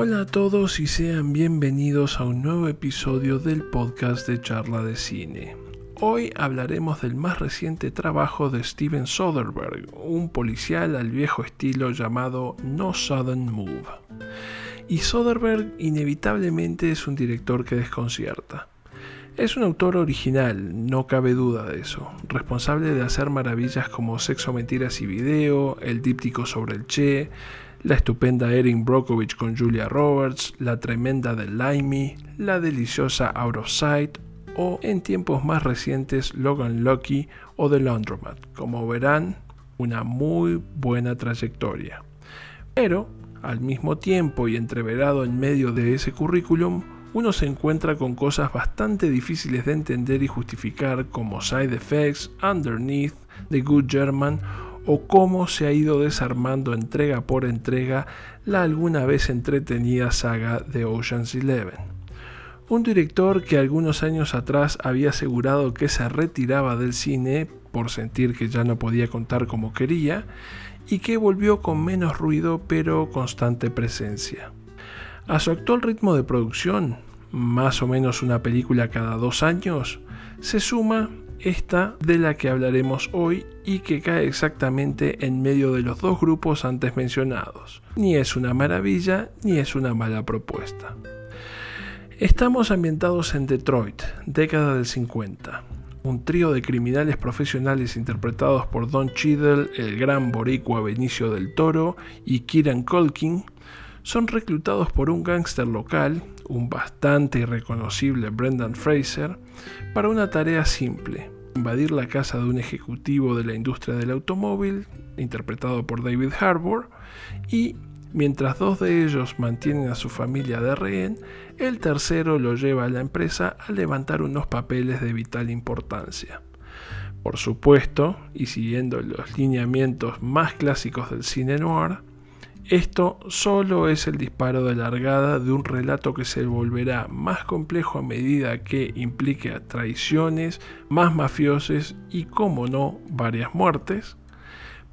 Hola a todos y sean bienvenidos a un nuevo episodio del podcast de charla de cine. Hoy hablaremos del más reciente trabajo de Steven Soderbergh, un policial al viejo estilo llamado No Sudden Move. Y Soderbergh inevitablemente es un director que desconcierta. Es un autor original, no cabe duda de eso, responsable de hacer maravillas como Sexo, Mentiras y Video, El díptico sobre el Che, la estupenda Erin Brockovich con Julia Roberts, la tremenda de Limey, la deliciosa Out of Sight o en tiempos más recientes Logan Lucky o The Laundromat. Como verán, una muy buena trayectoria. Pero, al mismo tiempo y entreverado en medio de ese currículum, uno se encuentra con cosas bastante difíciles de entender y justificar como Side Effects, Underneath, The Good German o cómo se ha ido desarmando entrega por entrega la alguna vez entretenida saga de Ocean's Eleven. Un director que algunos años atrás había asegurado que se retiraba del cine por sentir que ya no podía contar como quería y que volvió con menos ruido pero constante presencia. A su actual ritmo de producción, más o menos una película cada dos años, se suma esta de la que hablaremos hoy y que cae exactamente en medio de los dos grupos antes mencionados. Ni es una maravilla ni es una mala propuesta. Estamos ambientados en Detroit, década del 50. Un trío de criminales profesionales interpretados por Don Cheadle, el gran boricua Benicio del Toro y Kieran Culkin son reclutados por un gángster local, un bastante irreconocible Brendan Fraser, para una tarea simple, invadir la casa de un ejecutivo de la industria del automóvil, interpretado por David Harbour, y mientras dos de ellos mantienen a su familia de rehén, el tercero lo lleva a la empresa a levantar unos papeles de vital importancia. Por supuesto, y siguiendo los lineamientos más clásicos del cine noir, esto solo es el disparo de largada de un relato que se volverá más complejo a medida que implique traiciones, más mafioses y, como no, varias muertes.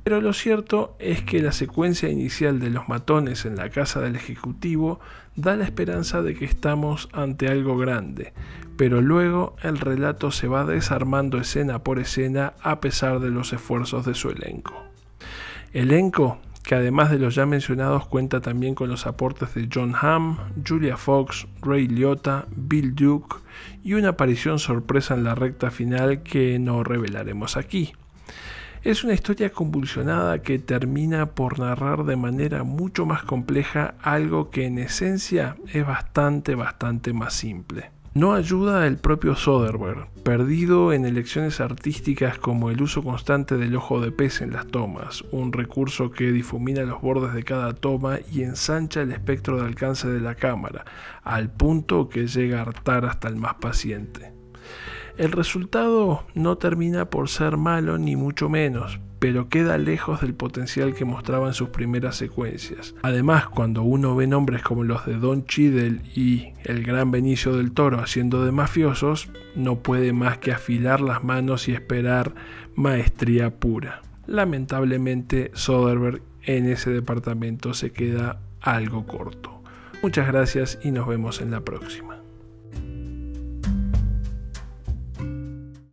Pero lo cierto es que la secuencia inicial de los matones en la casa del Ejecutivo da la esperanza de que estamos ante algo grande, pero luego el relato se va desarmando escena por escena a pesar de los esfuerzos de su elenco. Elenco que además de los ya mencionados cuenta también con los aportes de John Hamm, Julia Fox, Ray Liotta, Bill Duke y una aparición sorpresa en la recta final que no revelaremos aquí. Es una historia convulsionada que termina por narrar de manera mucho más compleja algo que en esencia es bastante, bastante más simple. No ayuda el propio Soderbergh, perdido en elecciones artísticas como el uso constante del ojo de pez en las tomas, un recurso que difumina los bordes de cada toma y ensancha el espectro de alcance de la cámara, al punto que llega a hartar hasta el más paciente. El resultado no termina por ser malo ni mucho menos, pero queda lejos del potencial que mostraba en sus primeras secuencias. Además, cuando uno ve nombres como los de Don Cheadle y el gran Benicio del Toro haciendo de mafiosos, no puede más que afilar las manos y esperar maestría pura. Lamentablemente, Soderbergh en ese departamento se queda algo corto. Muchas gracias y nos vemos en la próxima.